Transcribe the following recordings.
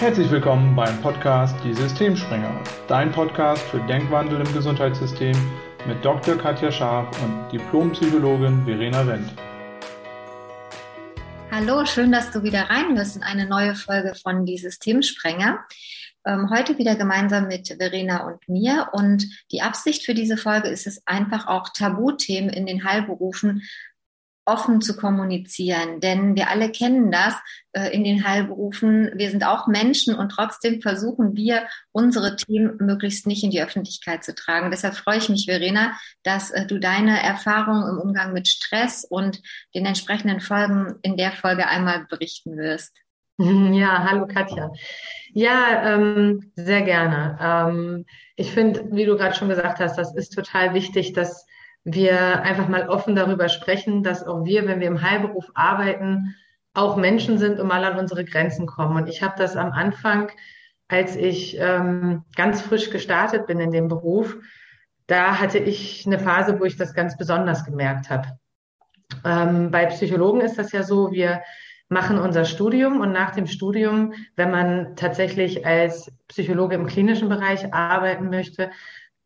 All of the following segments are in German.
Herzlich willkommen beim Podcast Die Systemspringer, dein Podcast für Denkwandel im Gesundheitssystem mit Dr. Katja Scharf und Diplompsychologin Verena Wendt. Hallo, schön, dass du wieder reinhörst in eine neue Folge von Die Systemsprenger. Ähm, heute wieder gemeinsam mit Verena und mir. Und die Absicht für diese Folge ist es einfach auch Tabuthemen in den Heilberufen offen zu kommunizieren. Denn wir alle kennen das äh, in den Heilberufen. Wir sind auch Menschen und trotzdem versuchen wir, unsere Themen möglichst nicht in die Öffentlichkeit zu tragen. Deshalb freue ich mich, Verena, dass äh, du deine Erfahrungen im Umgang mit Stress und den entsprechenden Folgen in der Folge einmal berichten wirst. Ja, hallo Katja. Ja, ähm, sehr gerne. Ähm, ich finde, wie du gerade schon gesagt hast, das ist total wichtig, dass wir einfach mal offen darüber sprechen, dass auch wir, wenn wir im Heilberuf arbeiten, auch Menschen sind und mal an unsere Grenzen kommen. Und ich habe das am Anfang, als ich ähm, ganz frisch gestartet bin in dem Beruf, da hatte ich eine Phase, wo ich das ganz besonders gemerkt habe. Ähm, bei Psychologen ist das ja so, wir machen unser Studium und nach dem Studium, wenn man tatsächlich als Psychologe im klinischen Bereich arbeiten möchte,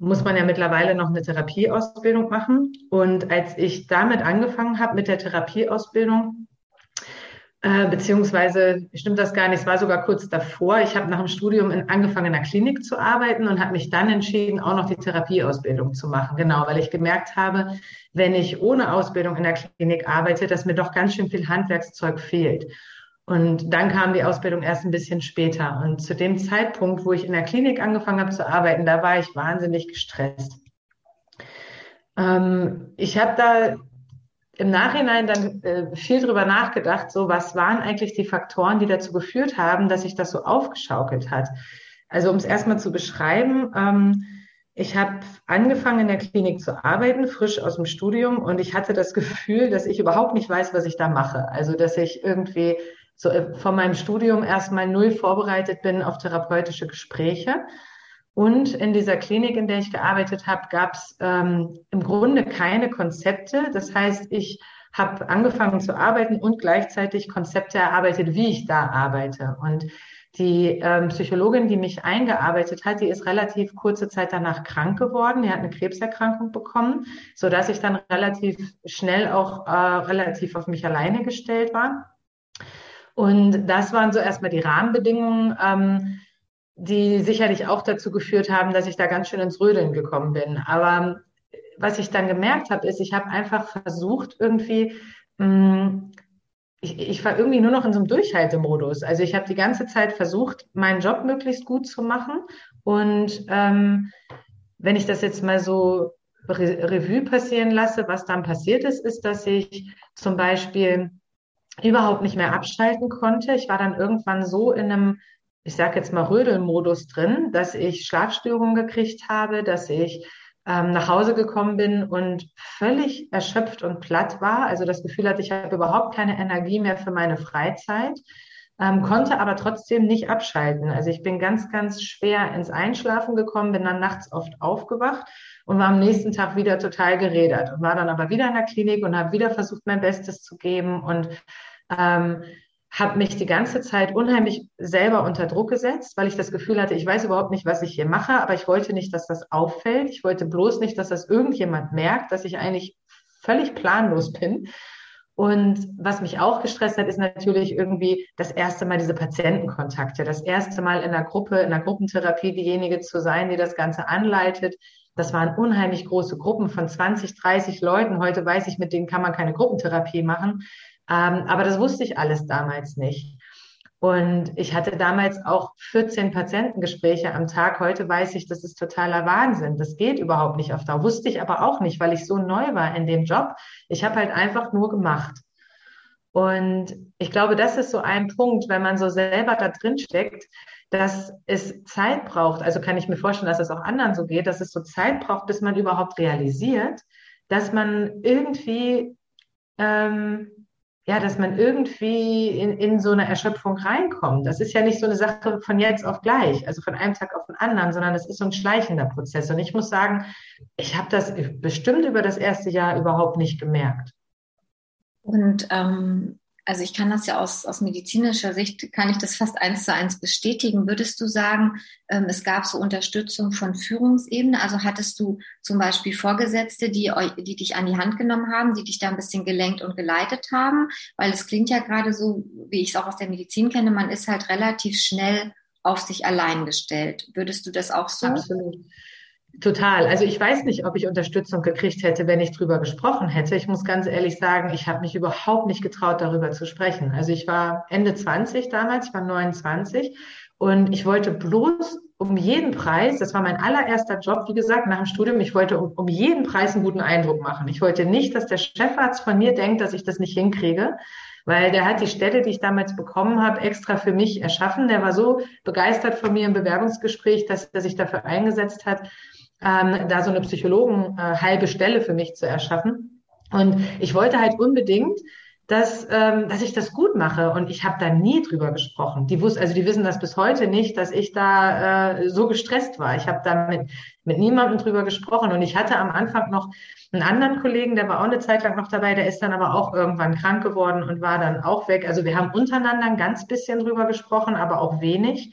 muss man ja mittlerweile noch eine Therapieausbildung machen. Und als ich damit angefangen habe mit der Therapieausbildung, äh, beziehungsweise stimmt das gar nicht, es war sogar kurz davor. Ich habe nach dem Studium in, angefangen in der Klinik zu arbeiten und habe mich dann entschieden, auch noch die Therapieausbildung zu machen. Genau, weil ich gemerkt habe, wenn ich ohne Ausbildung in der Klinik arbeite, dass mir doch ganz schön viel Handwerkszeug fehlt. Und dann kam die Ausbildung erst ein bisschen später. Und zu dem Zeitpunkt, wo ich in der Klinik angefangen habe zu arbeiten, da war ich wahnsinnig gestresst. Ähm, ich habe da im Nachhinein dann äh, viel drüber nachgedacht, so was waren eigentlich die Faktoren, die dazu geführt haben, dass sich das so aufgeschaukelt hat. Also um es erstmal zu beschreiben, ähm, ich habe angefangen in der Klinik zu arbeiten, frisch aus dem Studium, und ich hatte das Gefühl, dass ich überhaupt nicht weiß, was ich da mache. Also dass ich irgendwie so äh, von meinem Studium erstmal null vorbereitet bin auf therapeutische Gespräche. Und in dieser Klinik, in der ich gearbeitet habe, gab es ähm, im Grunde keine Konzepte. Das heißt, ich habe angefangen zu arbeiten und gleichzeitig Konzepte erarbeitet, wie ich da arbeite. Und die ähm, Psychologin, die mich eingearbeitet hat, die ist relativ kurze Zeit danach krank geworden. Die hat eine Krebserkrankung bekommen, so dass ich dann relativ schnell auch äh, relativ auf mich alleine gestellt war. Und das waren so erstmal die Rahmenbedingungen, ähm, die sicherlich auch dazu geführt haben, dass ich da ganz schön ins Rödeln gekommen bin. Aber was ich dann gemerkt habe, ist, ich habe einfach versucht, irgendwie, mh, mm, ich, ich war irgendwie nur noch in so einem Durchhaltemodus. Also ich habe die ganze Zeit versucht, meinen Job möglichst gut zu machen. Und ähm, wenn ich das jetzt mal so Revue passieren lasse, was dann passiert ist, ist, dass ich zum Beispiel überhaupt nicht mehr abschalten konnte. Ich war dann irgendwann so in einem, ich sage jetzt mal Rödelmodus drin, dass ich Schlafstörungen gekriegt habe, dass ich ähm, nach Hause gekommen bin und völlig erschöpft und platt war. Also das Gefühl hatte, ich habe überhaupt keine Energie mehr für meine Freizeit, ähm, konnte aber trotzdem nicht abschalten. Also ich bin ganz, ganz schwer ins Einschlafen gekommen, bin dann nachts oft aufgewacht und war am nächsten Tag wieder total gerädert und war dann aber wieder in der Klinik und habe wieder versucht, mein Bestes zu geben und ähm, habe mich die ganze Zeit unheimlich selber unter Druck gesetzt, weil ich das Gefühl hatte, ich weiß überhaupt nicht, was ich hier mache, aber ich wollte nicht, dass das auffällt. Ich wollte bloß nicht, dass das irgendjemand merkt, dass ich eigentlich völlig planlos bin. Und was mich auch gestresst hat, ist natürlich irgendwie das erste Mal diese Patientenkontakte, das erste Mal in der Gruppe, in der Gruppentherapie diejenige zu sein, die das Ganze anleitet, das waren unheimlich große Gruppen von 20, 30 Leuten. Heute weiß ich, mit denen kann man keine Gruppentherapie machen. Ähm, aber das wusste ich alles damals nicht. Und ich hatte damals auch 14 Patientengespräche am Tag. Heute weiß ich, das ist totaler Wahnsinn. Das geht überhaupt nicht auf Dauer. Wusste ich aber auch nicht, weil ich so neu war in dem Job. Ich habe halt einfach nur gemacht. Und ich glaube, das ist so ein Punkt, wenn man so selber da drin steckt, dass es Zeit braucht. Also kann ich mir vorstellen, dass es auch anderen so geht, dass es so Zeit braucht, bis man überhaupt realisiert, dass man irgendwie, ähm, ja, dass man irgendwie in, in so eine Erschöpfung reinkommt. Das ist ja nicht so eine Sache von jetzt auf gleich, also von einem Tag auf den anderen, sondern es ist so ein schleichender Prozess. Und ich muss sagen, ich habe das bestimmt über das erste Jahr überhaupt nicht gemerkt. Und ähm, also ich kann das ja aus, aus medizinischer Sicht, kann ich das fast eins zu eins bestätigen. Würdest du sagen, ähm, es gab so Unterstützung von Führungsebene? Also hattest du zum Beispiel Vorgesetzte, die, die dich an die Hand genommen haben, die dich da ein bisschen gelenkt und geleitet haben? Weil es klingt ja gerade so, wie ich es auch aus der Medizin kenne, man ist halt relativ schnell auf sich allein gestellt. Würdest du das auch so? Absolut. Total. Also ich weiß nicht, ob ich Unterstützung gekriegt hätte, wenn ich drüber gesprochen hätte. Ich muss ganz ehrlich sagen, ich habe mich überhaupt nicht getraut, darüber zu sprechen. Also ich war Ende 20 damals, ich war 29 und ich wollte bloß um jeden Preis, das war mein allererster Job, wie gesagt, nach dem Studium, ich wollte um, um jeden Preis einen guten Eindruck machen. Ich wollte nicht, dass der Chefarzt von mir denkt, dass ich das nicht hinkriege weil der hat die Stelle, die ich damals bekommen habe, extra für mich erschaffen. Der war so begeistert von mir im Bewerbungsgespräch, dass er sich dafür eingesetzt hat, ähm, da so eine Psychologen äh, halbe Stelle für mich zu erschaffen. Und ich wollte halt unbedingt, dass, ähm, dass ich das gut mache. Und ich habe da nie drüber gesprochen. Die wussten, also die wissen das bis heute nicht, dass ich da äh, so gestresst war. Ich habe da mit, mit niemandem drüber gesprochen. Und ich hatte am Anfang noch einen anderen Kollegen, der war auch eine Zeit lang noch dabei, der ist dann aber auch irgendwann krank geworden und war dann auch weg. Also wir haben untereinander ein ganz bisschen drüber gesprochen, aber auch wenig.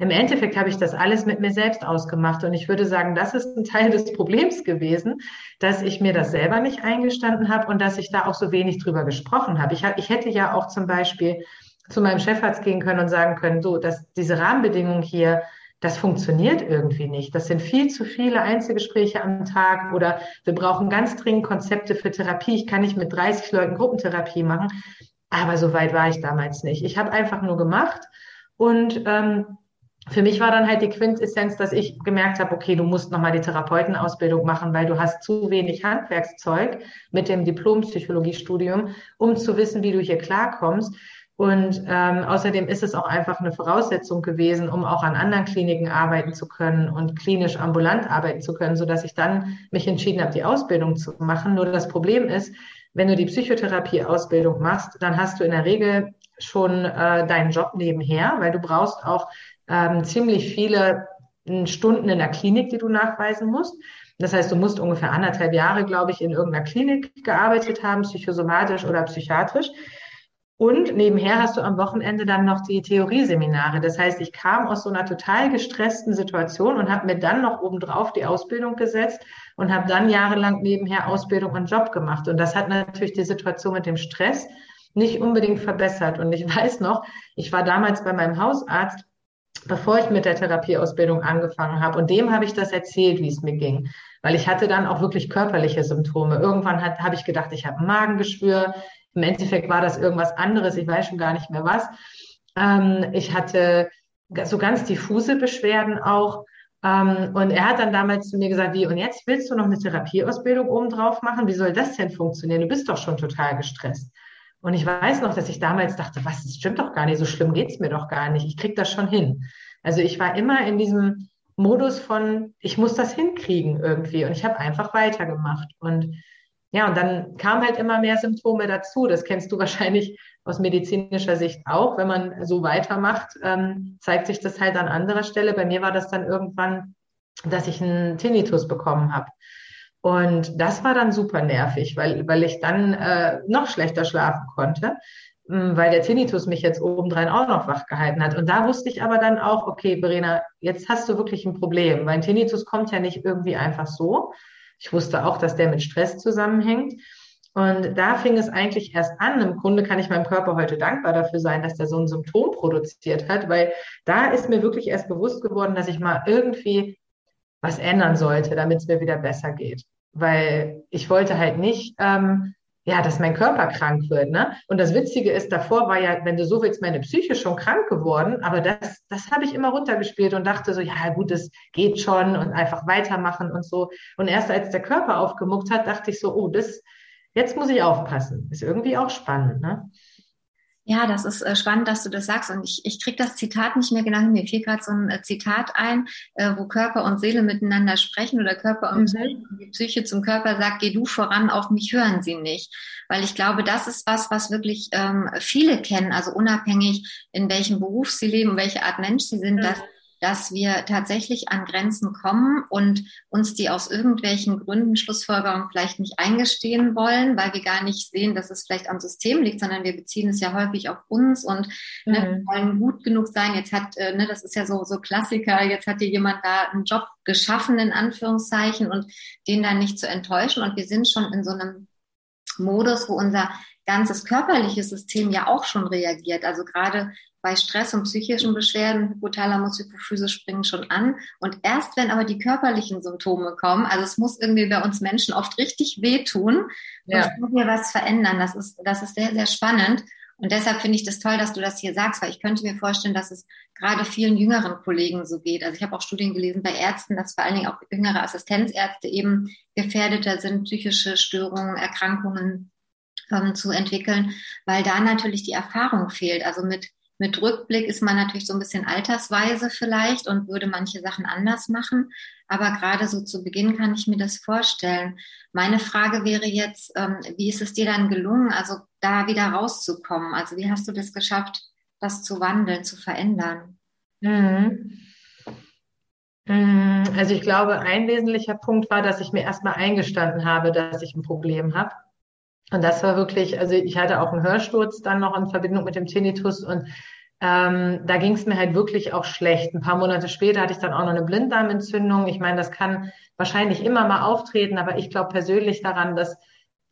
Im Endeffekt habe ich das alles mit mir selbst ausgemacht und ich würde sagen, das ist ein Teil des Problems gewesen, dass ich mir das selber nicht eingestanden habe und dass ich da auch so wenig drüber gesprochen habe. Ich, ich hätte ja auch zum Beispiel zu meinem Chefarzt gehen können und sagen können, so, dass diese Rahmenbedingungen hier, das funktioniert irgendwie nicht. Das sind viel zu viele Einzelgespräche am Tag oder wir brauchen ganz dringend Konzepte für Therapie. Ich kann nicht mit 30 Leuten Gruppentherapie machen. Aber so weit war ich damals nicht. Ich habe einfach nur gemacht und ähm, für mich war dann halt die Quintessenz, dass ich gemerkt habe, okay, du musst nochmal die Therapeutenausbildung machen, weil du hast zu wenig Handwerkszeug mit dem Diplompsychologiestudium, um zu wissen, wie du hier klarkommst. Und ähm, außerdem ist es auch einfach eine Voraussetzung gewesen, um auch an anderen Kliniken arbeiten zu können und klinisch ambulant arbeiten zu können, so dass ich dann mich entschieden habe, die Ausbildung zu machen. Nur das Problem ist, wenn du die Psychotherapie-Ausbildung machst, dann hast du in der Regel schon äh, deinen Job nebenher, weil du brauchst auch ähm, ziemlich viele hm, Stunden in der Klinik, die du nachweisen musst. Das heißt, du musst ungefähr anderthalb Jahre, glaube ich, in irgendeiner Klinik gearbeitet haben, psychosomatisch oder psychiatrisch. Und nebenher hast du am Wochenende dann noch die Theorieseminare. Das heißt, ich kam aus so einer total gestressten Situation und habe mir dann noch obendrauf die Ausbildung gesetzt und habe dann jahrelang nebenher Ausbildung und Job gemacht. Und das hat natürlich die Situation mit dem Stress nicht unbedingt verbessert. Und ich weiß noch, ich war damals bei meinem Hausarzt bevor ich mit der Therapieausbildung angefangen habe. Und dem habe ich das erzählt, wie es mir ging. Weil ich hatte dann auch wirklich körperliche Symptome. Irgendwann habe ich gedacht, ich habe Magengeschwür. Im Endeffekt war das irgendwas anderes. Ich weiß schon gar nicht mehr was. Ähm, ich hatte so ganz diffuse Beschwerden auch. Ähm, und er hat dann damals zu mir gesagt, wie, und jetzt willst du noch eine Therapieausbildung obendrauf machen? Wie soll das denn funktionieren? Du bist doch schon total gestresst. Und ich weiß noch, dass ich damals dachte, was, das stimmt doch gar nicht, so schlimm geht's mir doch gar nicht, ich krieg das schon hin. Also ich war immer in diesem Modus von, ich muss das hinkriegen irgendwie und ich habe einfach weitergemacht. Und ja, und dann kamen halt immer mehr Symptome dazu. Das kennst du wahrscheinlich aus medizinischer Sicht auch. Wenn man so weitermacht, ähm, zeigt sich das halt an anderer Stelle. Bei mir war das dann irgendwann, dass ich einen Tinnitus bekommen habe. Und das war dann super nervig, weil, weil ich dann äh, noch schlechter schlafen konnte, hm, weil der Tinnitus mich jetzt obendrein auch noch wach gehalten hat. Und da wusste ich aber dann auch, okay, Verena, jetzt hast du wirklich ein Problem, weil ein Tinnitus kommt ja nicht irgendwie einfach so. Ich wusste auch, dass der mit Stress zusammenhängt. Und da fing es eigentlich erst an. Im Grunde kann ich meinem Körper heute dankbar dafür sein, dass der so ein Symptom produziert hat, weil da ist mir wirklich erst bewusst geworden, dass ich mal irgendwie was ändern sollte, damit es mir wieder besser geht. Weil ich wollte halt nicht, ähm, ja, dass mein Körper krank wird. Ne? Und das Witzige ist, davor war ja, wenn du so willst, meine Psyche schon krank geworden, aber das, das habe ich immer runtergespielt und dachte so, ja gut, das geht schon und einfach weitermachen und so. Und erst als der Körper aufgemuckt hat, dachte ich so, oh, das, jetzt muss ich aufpassen. Ist irgendwie auch spannend, ne? Ja, das ist äh, spannend, dass du das sagst. Und ich, ich kriege das Zitat nicht mehr genau. Mir fiel gerade so ein äh, Zitat ein, äh, wo Körper und Seele miteinander sprechen oder Körper und mhm. die Psyche zum Körper sagt, geh du voran, auf mich hören sie nicht. Weil ich glaube, das ist was, was wirklich ähm, viele kennen, also unabhängig in welchem Beruf sie leben, welche Art Mensch sie sind, mhm. dass dass wir tatsächlich an Grenzen kommen und uns die aus irgendwelchen Gründen, Schlussfolgerungen vielleicht nicht eingestehen wollen, weil wir gar nicht sehen, dass es vielleicht am System liegt, sondern wir beziehen es ja häufig auf uns und ne, mhm. ne, wollen gut genug sein. Jetzt hat, äh, ne, das ist ja so, so Klassiker, jetzt hat dir jemand da einen Job geschaffen, in Anführungszeichen, und den dann nicht zu enttäuschen. Und wir sind schon in so einem Modus, wo unser ganzes körperliches System ja auch schon reagiert. Also gerade bei Stress und psychischen Beschwerden, Hypothalamus, Hypophyse springen schon an. Und erst wenn aber die körperlichen Symptome kommen, also es muss irgendwie bei uns Menschen oft richtig wehtun, ja. wir was verändern. Das ist, das ist sehr, sehr spannend. Und deshalb finde ich das toll, dass du das hier sagst, weil ich könnte mir vorstellen, dass es gerade vielen jüngeren Kollegen so geht. Also ich habe auch Studien gelesen bei Ärzten, dass vor allen Dingen auch jüngere Assistenzärzte eben gefährdeter sind, psychische Störungen, Erkrankungen ähm, zu entwickeln, weil da natürlich die Erfahrung fehlt. Also mit mit Rückblick ist man natürlich so ein bisschen altersweise vielleicht und würde manche Sachen anders machen. Aber gerade so zu Beginn kann ich mir das vorstellen. Meine Frage wäre jetzt, ähm, wie ist es dir dann gelungen, also da wieder rauszukommen? Also wie hast du das geschafft, das zu wandeln, zu verändern? Mhm. mhm. Also ich glaube, ein wesentlicher Punkt war, dass ich mir erstmal eingestanden habe, dass ich ein Problem habe. Und das war wirklich, also ich hatte auch einen Hörsturz dann noch in Verbindung mit dem Tinnitus und ähm, da ging es mir halt wirklich auch schlecht. Ein paar Monate später hatte ich dann auch noch eine Blinddarmentzündung. Ich meine, das kann wahrscheinlich immer mal auftreten, aber ich glaube persönlich daran, dass,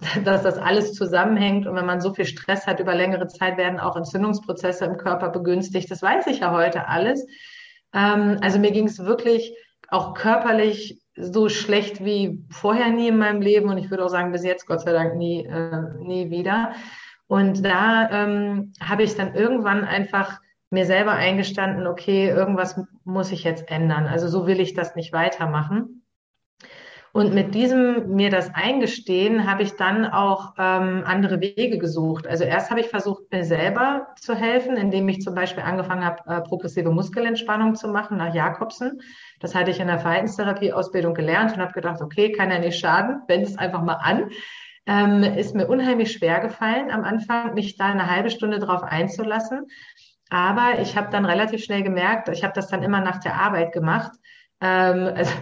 dass das alles zusammenhängt. Und wenn man so viel Stress hat über längere Zeit, werden auch Entzündungsprozesse im Körper begünstigt. Das weiß ich ja heute alles. Ähm, also mir ging es wirklich auch körperlich so schlecht wie vorher nie in meinem Leben und ich würde auch sagen, bis jetzt Gott sei Dank nie, äh, nie wieder. Und da ähm, habe ich dann irgendwann einfach mir selber eingestanden, okay, irgendwas muss ich jetzt ändern. Also so will ich das nicht weitermachen. Und mit diesem mir das eingestehen, habe ich dann auch ähm, andere Wege gesucht. Also erst habe ich versucht, mir selber zu helfen, indem ich zum Beispiel angefangen habe, äh, progressive Muskelentspannung zu machen nach Jakobsen. Das hatte ich in der Verhaltenstherapie-Ausbildung gelernt und habe gedacht, okay, kann ja nicht schaden, wende es einfach mal an. Ähm, ist mir unheimlich schwer gefallen am Anfang, mich da eine halbe Stunde drauf einzulassen. Aber ich habe dann relativ schnell gemerkt, ich habe das dann immer nach der Arbeit gemacht. Ähm, also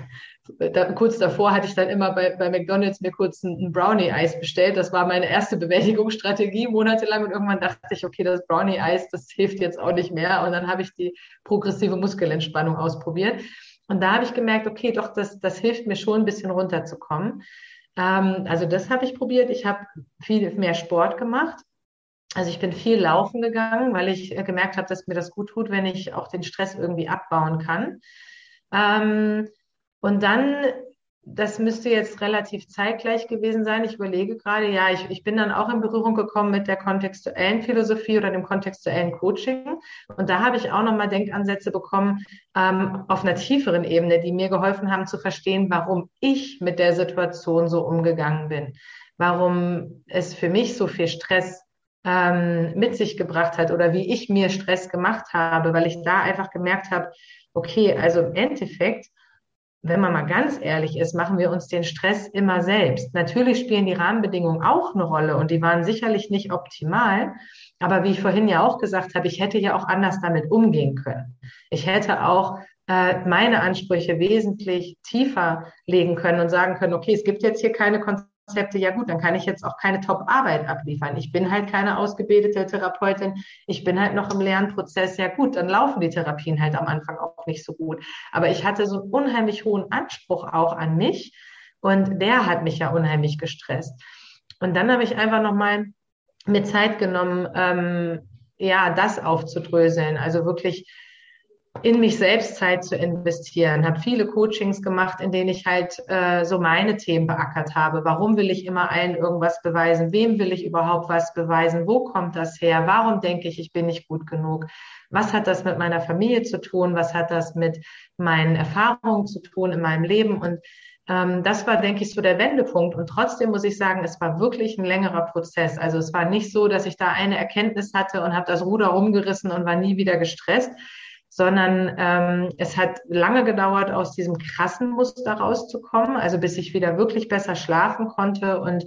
da, kurz davor hatte ich dann immer bei, bei McDonalds mir kurz ein, ein Brownie-Eis bestellt. Das war meine erste Bewältigungsstrategie monatelang und irgendwann dachte ich, okay, das Brownie-Eis, das hilft jetzt auch nicht mehr. Und dann habe ich die progressive Muskelentspannung ausprobiert. Und da habe ich gemerkt, okay, doch, das, das hilft mir schon ein bisschen runterzukommen. Ähm, also das habe ich probiert. Ich habe viel mehr Sport gemacht. Also ich bin viel laufen gegangen, weil ich äh, gemerkt habe, dass mir das gut tut, wenn ich auch den Stress irgendwie abbauen kann. Ähm, und dann, das müsste jetzt relativ zeitgleich gewesen sein. Ich überlege gerade, ja, ich, ich bin dann auch in Berührung gekommen mit der kontextuellen Philosophie oder dem kontextuellen Coaching. Und da habe ich auch nochmal Denkansätze bekommen ähm, auf einer tieferen Ebene, die mir geholfen haben zu verstehen, warum ich mit der Situation so umgegangen bin. Warum es für mich so viel Stress ähm, mit sich gebracht hat oder wie ich mir Stress gemacht habe, weil ich da einfach gemerkt habe, okay, also im Endeffekt wenn man mal ganz ehrlich ist, machen wir uns den Stress immer selbst. Natürlich spielen die Rahmenbedingungen auch eine Rolle und die waren sicherlich nicht optimal. Aber wie ich vorhin ja auch gesagt habe, ich hätte ja auch anders damit umgehen können. Ich hätte auch äh, meine Ansprüche wesentlich tiefer legen können und sagen können, okay, es gibt jetzt hier keine Konzepte Konzepte, ja gut, dann kann ich jetzt auch keine Top-Arbeit abliefern. Ich bin halt keine ausgebildete Therapeutin, ich bin halt noch im Lernprozess, ja gut, dann laufen die Therapien halt am Anfang auch nicht so gut. Aber ich hatte so einen unheimlich hohen Anspruch auch an mich und der hat mich ja unheimlich gestresst. Und dann habe ich einfach nochmal mir Zeit genommen, ähm, ja, das aufzudröseln, also wirklich in mich selbst Zeit zu investieren, habe viele Coachings gemacht, in denen ich halt äh, so meine Themen beackert habe. Warum will ich immer allen irgendwas beweisen? Wem will ich überhaupt was beweisen? Wo kommt das her? Warum denke ich, ich bin nicht gut genug? Was hat das mit meiner Familie zu tun? Was hat das mit meinen Erfahrungen zu tun in meinem Leben? Und ähm, das war, denke ich, so der Wendepunkt. Und trotzdem muss ich sagen, es war wirklich ein längerer Prozess. Also es war nicht so, dass ich da eine Erkenntnis hatte und habe das Ruder rumgerissen und war nie wieder gestresst sondern ähm, es hat lange gedauert, aus diesem krassen Muster rauszukommen, also bis ich wieder wirklich besser schlafen konnte und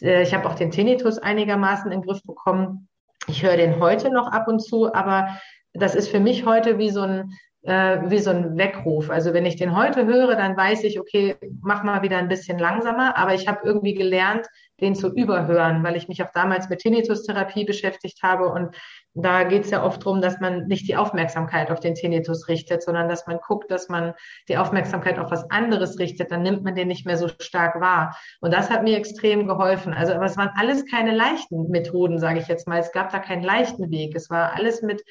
äh, ich habe auch den Tinnitus einigermaßen in den Griff bekommen. Ich höre den heute noch ab und zu, aber das ist für mich heute wie so ein äh, wie so ein Weckruf. Also wenn ich den heute höre, dann weiß ich, okay, mach mal wieder ein bisschen langsamer, aber ich habe irgendwie gelernt, den zu überhören, weil ich mich auch damals mit Tinnitus-Therapie beschäftigt habe und da geht es ja oft darum, dass man nicht die Aufmerksamkeit auf den Tinnitus richtet, sondern dass man guckt, dass man die Aufmerksamkeit auf was anderes richtet, dann nimmt man den nicht mehr so stark wahr. Und das hat mir extrem geholfen. Also, aber es waren alles keine leichten Methoden, sage ich jetzt mal. Es gab da keinen leichten Weg. Es war alles mit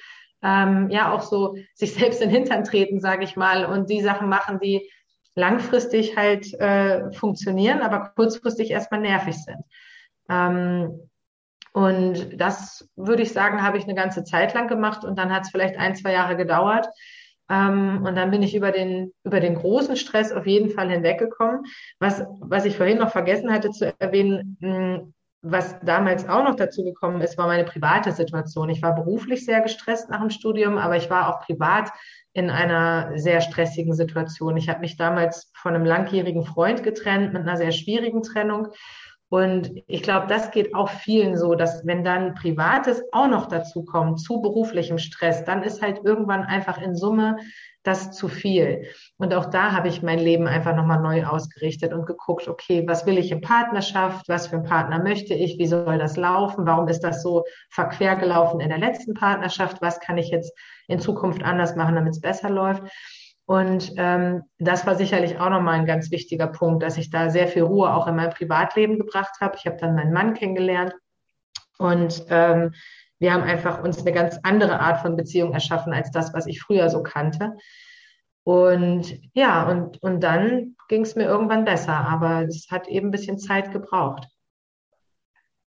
ähm, ja auch so sich selbst in den Hintern treten, sage ich mal, und die Sachen machen, die langfristig halt äh, funktionieren, aber kurzfristig erstmal nervig sind. Ähm, und das würde ich sagen, habe ich eine ganze Zeit lang gemacht und dann hat es vielleicht ein, zwei Jahre gedauert. Ähm, und dann bin ich über den, über den großen Stress auf jeden Fall hinweggekommen. Was, was ich vorhin noch vergessen hatte zu erwähnen, was damals auch noch dazu gekommen ist, war meine private Situation. Ich war beruflich sehr gestresst nach dem Studium, aber ich war auch privat in einer sehr stressigen Situation. Ich habe mich damals von einem langjährigen Freund getrennt mit einer sehr schwierigen Trennung. Und ich glaube, das geht auch vielen so, dass wenn dann Privates auch noch dazu kommt, zu beruflichem Stress, dann ist halt irgendwann einfach in Summe das zu viel. Und auch da habe ich mein Leben einfach nochmal neu ausgerichtet und geguckt, okay, was will ich in Partnerschaft? Was für einen Partner möchte ich? Wie soll das laufen? Warum ist das so verquer gelaufen in der letzten Partnerschaft? Was kann ich jetzt in Zukunft anders machen, damit es besser läuft? Und ähm, das war sicherlich auch nochmal ein ganz wichtiger Punkt, dass ich da sehr viel Ruhe auch in mein Privatleben gebracht habe. Ich habe dann meinen Mann kennengelernt und ähm, wir haben einfach uns eine ganz andere Art von Beziehung erschaffen als das, was ich früher so kannte. Und ja, und, und dann ging es mir irgendwann besser, aber es hat eben ein bisschen Zeit gebraucht.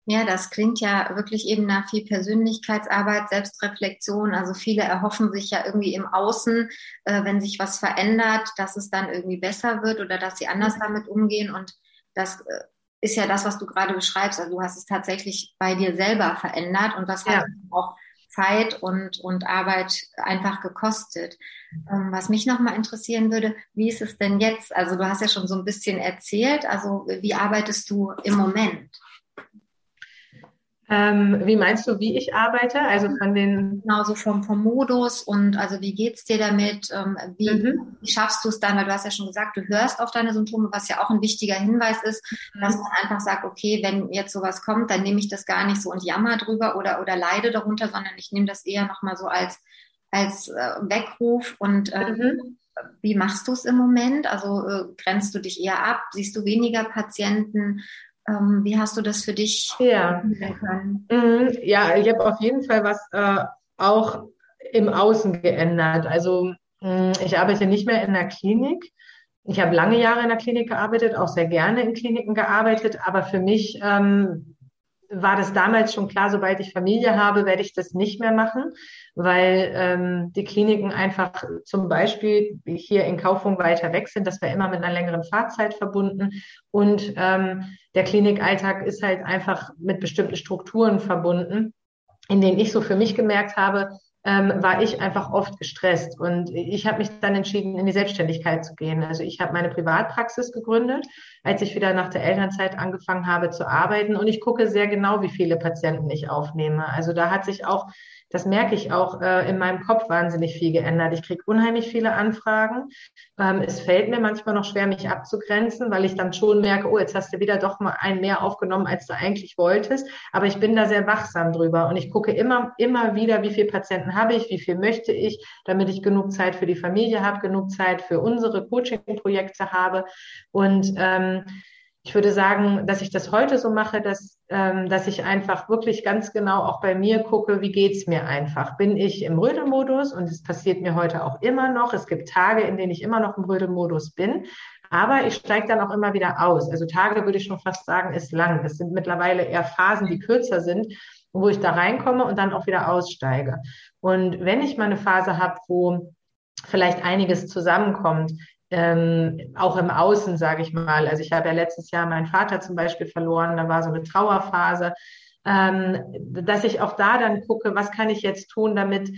Ja, das klingt ja wirklich eben nach viel Persönlichkeitsarbeit, Selbstreflexion. Also viele erhoffen sich ja irgendwie im Außen, äh, wenn sich was verändert, dass es dann irgendwie besser wird oder dass sie anders damit umgehen. Und das äh, ist ja das, was du gerade beschreibst. Also du hast es tatsächlich bei dir selber verändert und das ja. hat auch Zeit und, und Arbeit einfach gekostet. Ähm, was mich nochmal interessieren würde, wie ist es denn jetzt? Also du hast ja schon so ein bisschen erzählt, also wie arbeitest du im Moment? Ähm, wie meinst du, wie ich arbeite? Also von den. Genau, so vom, vom Modus und also wie geht's dir damit? Ähm, wie, mhm. wie, schaffst du es dann? Weil du hast ja schon gesagt, du hörst auf deine Symptome, was ja auch ein wichtiger Hinweis ist, mhm. dass man einfach sagt, okay, wenn jetzt sowas kommt, dann nehme ich das gar nicht so und jammer drüber oder, oder leide darunter, sondern ich nehme das eher nochmal so als, als äh, Weckruf und äh, mhm. Wie machst du es im Moment? Also äh, grenzt du dich eher ab? Siehst du weniger Patienten? Ähm, wie hast du das für dich ja. Mhm. Ja, ich habe auf jeden Fall was äh, auch im Außen geändert. Also mh, ich arbeite nicht mehr in der Klinik. Ich habe lange Jahre in der Klinik gearbeitet, auch sehr gerne in Kliniken gearbeitet, aber für mich ähm, war das damals schon klar, sobald ich Familie habe, werde ich das nicht mehr machen, weil ähm, die Kliniken einfach zum Beispiel hier in Kaufung weiter weg sind. Das war immer mit einer längeren Fahrzeit verbunden. Und ähm, der Klinikalltag ist halt einfach mit bestimmten Strukturen verbunden, in denen ich so für mich gemerkt habe, ähm, war ich einfach oft gestresst. Und ich habe mich dann entschieden, in die Selbstständigkeit zu gehen. Also ich habe meine Privatpraxis gegründet, als ich wieder nach der Elternzeit angefangen habe zu arbeiten. Und ich gucke sehr genau, wie viele Patienten ich aufnehme. Also da hat sich auch das merke ich auch äh, in meinem Kopf wahnsinnig viel geändert. Ich kriege unheimlich viele Anfragen. Ähm, es fällt mir manchmal noch schwer, mich abzugrenzen, weil ich dann schon merke, oh, jetzt hast du wieder doch mal einen mehr aufgenommen, als du eigentlich wolltest. Aber ich bin da sehr wachsam drüber und ich gucke immer, immer wieder, wie viele Patienten habe ich, wie viel möchte ich, damit ich genug Zeit für die Familie habe, genug Zeit für unsere Coaching-Projekte habe und ähm, ich würde sagen, dass ich das heute so mache, dass, ähm, dass ich einfach wirklich ganz genau auch bei mir gucke, wie geht's mir einfach. Bin ich im Rödelmodus und es passiert mir heute auch immer noch. Es gibt Tage, in denen ich immer noch im Rödelmodus bin, aber ich steige dann auch immer wieder aus. Also Tage würde ich schon fast sagen, ist lang. Es sind mittlerweile eher Phasen, die kürzer sind, wo ich da reinkomme und dann auch wieder aussteige. Und wenn ich mal eine Phase habe, wo vielleicht einiges zusammenkommt, ähm, auch im Außen, sage ich mal. Also ich habe ja letztes Jahr meinen Vater zum Beispiel verloren, da war so eine Trauerphase, ähm, dass ich auch da dann gucke, was kann ich jetzt tun, damit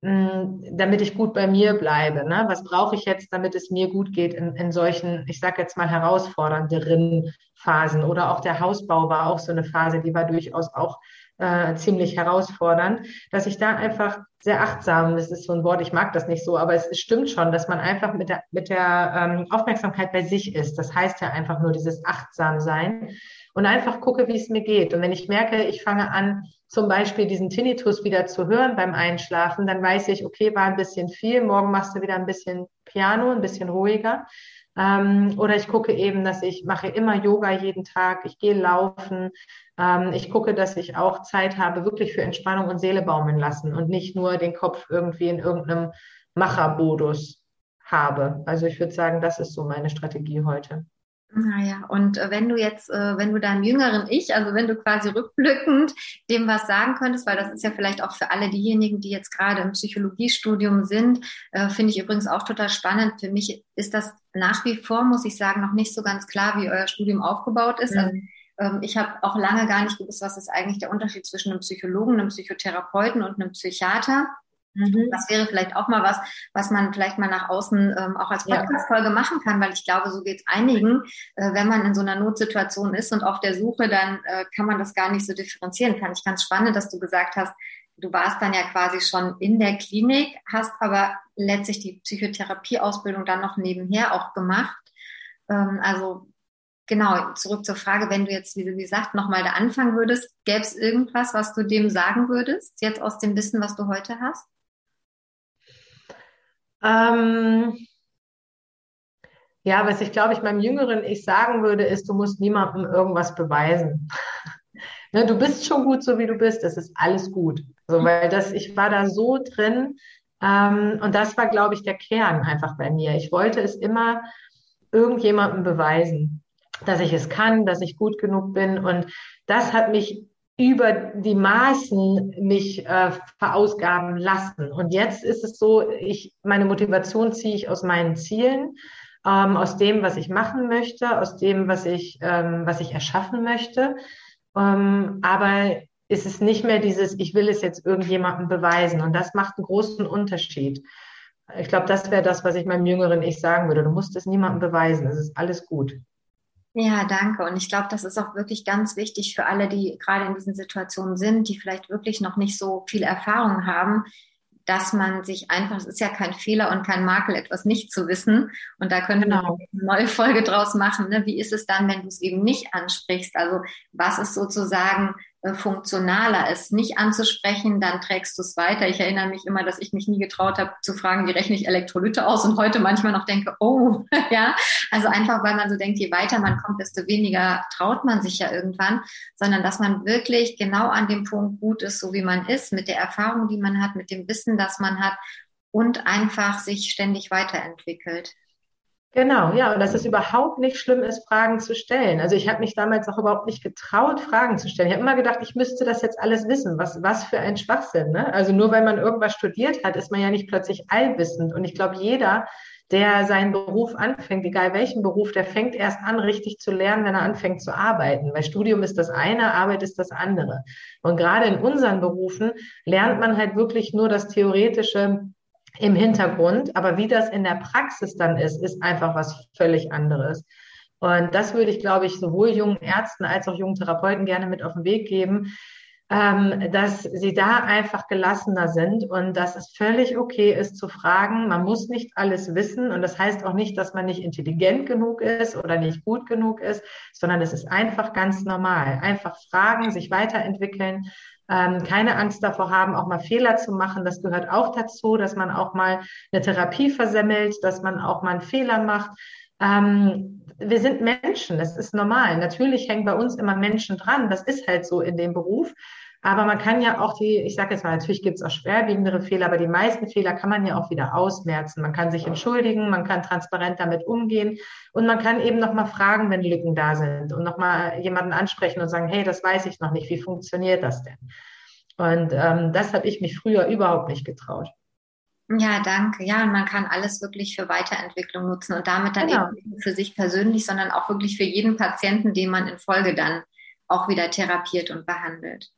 mh, mm, damit ich gut bei mir bleibe. Ne? Was brauche ich jetzt, damit es mir gut geht in, in solchen, ich sage jetzt mal, herausfordernderen Phasen? Oder auch der Hausbau war auch so eine Phase, die war durchaus auch äh, ziemlich herausfordernd, dass ich da einfach sehr achtsam, das ist so ein Wort, ich mag das nicht so, aber es, es stimmt schon, dass man einfach mit der, mit der ähm, Aufmerksamkeit bei sich ist. Das heißt ja einfach nur dieses achtsam sein und einfach gucke, wie es mir geht. Und wenn ich merke, ich fange an, zum Beispiel diesen Tinnitus wieder zu hören beim Einschlafen, dann weiß ich, okay, war ein bisschen viel, morgen machst du wieder ein bisschen Piano, ein bisschen ruhiger. Ähm, oder ich gucke eben, dass ich mache immer Yoga jeden Tag, ich gehe laufen, ähm, ich gucke, dass ich auch Zeit habe, wirklich für Entspannung und Seele baumeln lassen und nicht nur den Kopf irgendwie in irgendeinem Machermodus habe. Also ich würde sagen, das ist so meine Strategie heute. Naja, und äh, wenn du jetzt, äh, wenn du deinem jüngeren Ich, also wenn du quasi rückblickend dem was sagen könntest, weil das ist ja vielleicht auch für alle diejenigen, die jetzt gerade im Psychologiestudium sind, äh, finde ich übrigens auch total spannend. Für mich ist das nach wie vor, muss ich sagen, noch nicht so ganz klar, wie euer Studium aufgebaut ist. Mhm. Also, ähm, ich habe auch lange gar nicht gewusst, was ist eigentlich der Unterschied zwischen einem Psychologen, einem Psychotherapeuten und einem Psychiater. Mhm. Das wäre vielleicht auch mal was, was man vielleicht mal nach außen ähm, auch als Podcast-Folge ja. machen kann, weil ich glaube, so geht es einigen. Äh, wenn man in so einer Notsituation ist und auf der Suche, dann äh, kann man das gar nicht so differenzieren. Fand ich ganz spannend, dass du gesagt hast, du warst dann ja quasi schon in der Klinik, hast aber letztlich die Psychotherapieausbildung dann noch nebenher auch gemacht. Ähm, also genau, zurück zur Frage, wenn du jetzt, wie gesagt, nochmal da anfangen würdest, gäbe es irgendwas, was du dem sagen würdest, jetzt aus dem Wissen, was du heute hast? Ähm, ja, was ich glaube ich meinem jüngeren Ich sagen würde, ist, du musst niemandem irgendwas beweisen. ne, du bist schon gut, so wie du bist. Es ist alles gut. So, weil das, ich war da so drin. Ähm, und das war, glaube ich, der Kern einfach bei mir. Ich wollte es immer irgendjemandem beweisen, dass ich es kann, dass ich gut genug bin. Und das hat mich über die Maßen mich äh, verausgaben lassen. Und jetzt ist es so, ich, meine Motivation ziehe ich aus meinen Zielen, ähm, aus dem, was ich machen möchte, aus dem, was ich, ähm, was ich erschaffen möchte. Ähm, aber ist es nicht mehr dieses, ich will es jetzt irgendjemandem beweisen. Und das macht einen großen Unterschied. Ich glaube, das wäre das, was ich meinem jüngeren Ich sagen würde. Du musst es niemandem beweisen. Es ist alles gut. Ja, danke. Und ich glaube, das ist auch wirklich ganz wichtig für alle, die gerade in diesen Situationen sind, die vielleicht wirklich noch nicht so viel Erfahrung haben, dass man sich einfach, es ist ja kein Fehler und kein Makel, etwas nicht zu wissen. Und da können genau. wir eine neue Folge draus machen. Ne? Wie ist es dann, wenn du es eben nicht ansprichst? Also was ist sozusagen funktionaler ist, nicht anzusprechen, dann trägst du es weiter. Ich erinnere mich immer, dass ich mich nie getraut habe zu fragen, wie rechne ich Elektrolyte aus und heute manchmal noch denke, oh, ja, also einfach, weil man so denkt, je weiter man kommt, desto weniger traut man sich ja irgendwann, sondern dass man wirklich genau an dem Punkt gut ist, so wie man ist, mit der Erfahrung, die man hat, mit dem Wissen, das man hat und einfach sich ständig weiterentwickelt. Genau, ja, und dass es überhaupt nicht schlimm ist, Fragen zu stellen. Also ich habe mich damals auch überhaupt nicht getraut, Fragen zu stellen. Ich habe immer gedacht, ich müsste das jetzt alles wissen. Was, was für ein Schwachsinn. Ne? Also nur weil man irgendwas studiert hat, ist man ja nicht plötzlich allwissend. Und ich glaube, jeder, der seinen Beruf anfängt, egal welchen Beruf, der fängt erst an, richtig zu lernen, wenn er anfängt zu arbeiten. Weil Studium ist das eine, Arbeit ist das andere. Und gerade in unseren Berufen lernt man halt wirklich nur das Theoretische im Hintergrund. Aber wie das in der Praxis dann ist, ist einfach was völlig anderes. Und das würde ich, glaube ich, sowohl jungen Ärzten als auch jungen Therapeuten gerne mit auf den Weg geben, ähm, dass sie da einfach gelassener sind und dass es völlig okay ist zu fragen. Man muss nicht alles wissen und das heißt auch nicht, dass man nicht intelligent genug ist oder nicht gut genug ist, sondern es ist einfach ganz normal. Einfach fragen, sich weiterentwickeln ähm, keine Angst davor haben, auch mal Fehler zu machen. Das gehört auch dazu, dass man auch mal eine Therapie versemmelt, dass man auch mal einen Fehler macht. Ähm, wir sind Menschen, das ist normal. Natürlich hängen bei uns immer Menschen dran, das ist halt so in dem Beruf. Aber man kann ja auch die, ich sage jetzt mal, natürlich gibt es auch schwerwiegendere Fehler, aber die meisten Fehler kann man ja auch wieder ausmerzen. Man kann sich entschuldigen, man kann transparent damit umgehen und man kann eben nochmal fragen, wenn Lücken da sind und nochmal jemanden ansprechen und sagen, hey, das weiß ich noch nicht, wie funktioniert das denn? Und ähm, das habe ich mich früher überhaupt nicht getraut. Ja, danke. Ja, und man kann alles wirklich für Weiterentwicklung nutzen und damit dann genau. eben nicht nur für sich persönlich, sondern auch wirklich für jeden Patienten, den man in Folge dann auch wieder therapiert und behandelt.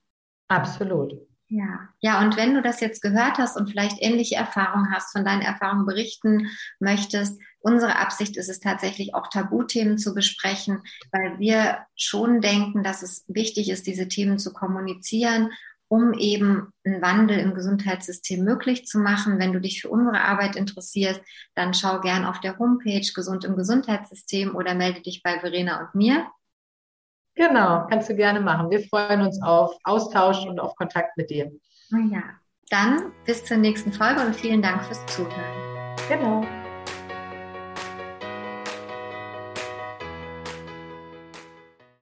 Absolut. Ja, ja, und wenn du das jetzt gehört hast und vielleicht ähnliche Erfahrungen hast, von deinen Erfahrungen berichten möchtest, unsere Absicht ist es tatsächlich auch Tabuthemen zu besprechen, weil wir schon denken, dass es wichtig ist, diese Themen zu kommunizieren, um eben einen Wandel im Gesundheitssystem möglich zu machen. Wenn du dich für unsere Arbeit interessierst, dann schau gern auf der Homepage Gesund im Gesundheitssystem oder melde dich bei Verena und mir. Genau, kannst du gerne machen. Wir freuen uns auf Austausch und auf Kontakt mit dir. Ja, dann bis zur nächsten Folge und vielen Dank fürs Zuhören. Genau.